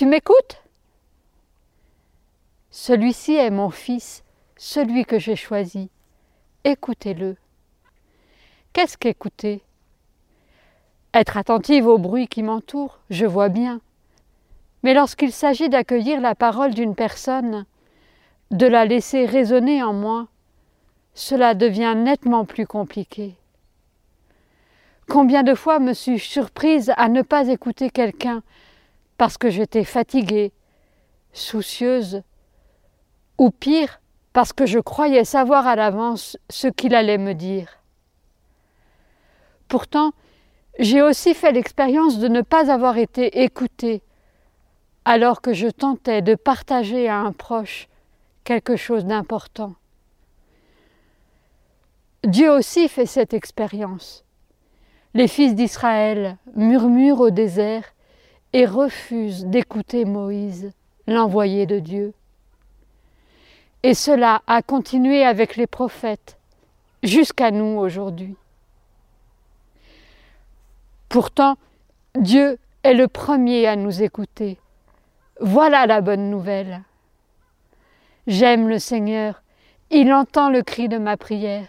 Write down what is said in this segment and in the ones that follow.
Tu m'écoutes? Celui-ci est mon fils, celui que j'ai choisi. Écoutez-le. Qu'est-ce qu'écouter? Être attentive au bruit qui m'entoure, je vois bien. Mais lorsqu'il s'agit d'accueillir la parole d'une personne, de la laisser résonner en moi, cela devient nettement plus compliqué. Combien de fois me suis-je surprise à ne pas écouter quelqu'un parce que j'étais fatiguée, soucieuse, ou pire, parce que je croyais savoir à l'avance ce qu'il allait me dire. Pourtant, j'ai aussi fait l'expérience de ne pas avoir été écoutée alors que je tentais de partager à un proche quelque chose d'important. Dieu aussi fait cette expérience. Les fils d'Israël murmurent au désert et refusent d'écouter Moïse, l'envoyé de Dieu. Et cela a continué avec les prophètes jusqu'à nous aujourd'hui. Pourtant, Dieu est le premier à nous écouter. Voilà la bonne nouvelle. J'aime le Seigneur, il entend le cri de ma prière.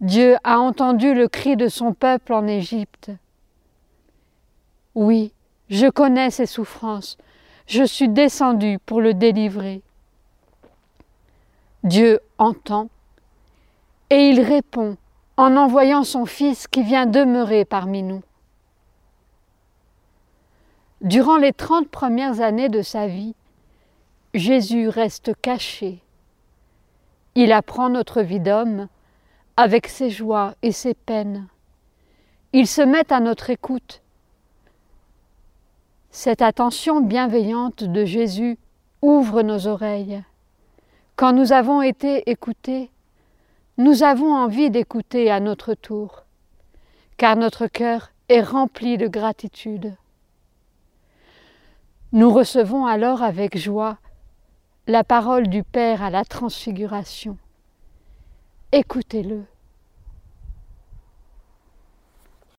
Dieu a entendu le cri de son peuple en Égypte. Oui, je connais ses souffrances, je suis descendu pour le délivrer. Dieu entend et il répond en envoyant son Fils qui vient demeurer parmi nous. Durant les trente premières années de sa vie, Jésus reste caché. Il apprend notre vie d'homme avec ses joies et ses peines. Il se met à notre écoute. Cette attention bienveillante de Jésus ouvre nos oreilles. Quand nous avons été écoutés, nous avons envie d'écouter à notre tour, car notre cœur est rempli de gratitude. Nous recevons alors avec joie la parole du Père à la transfiguration. Écoutez-le.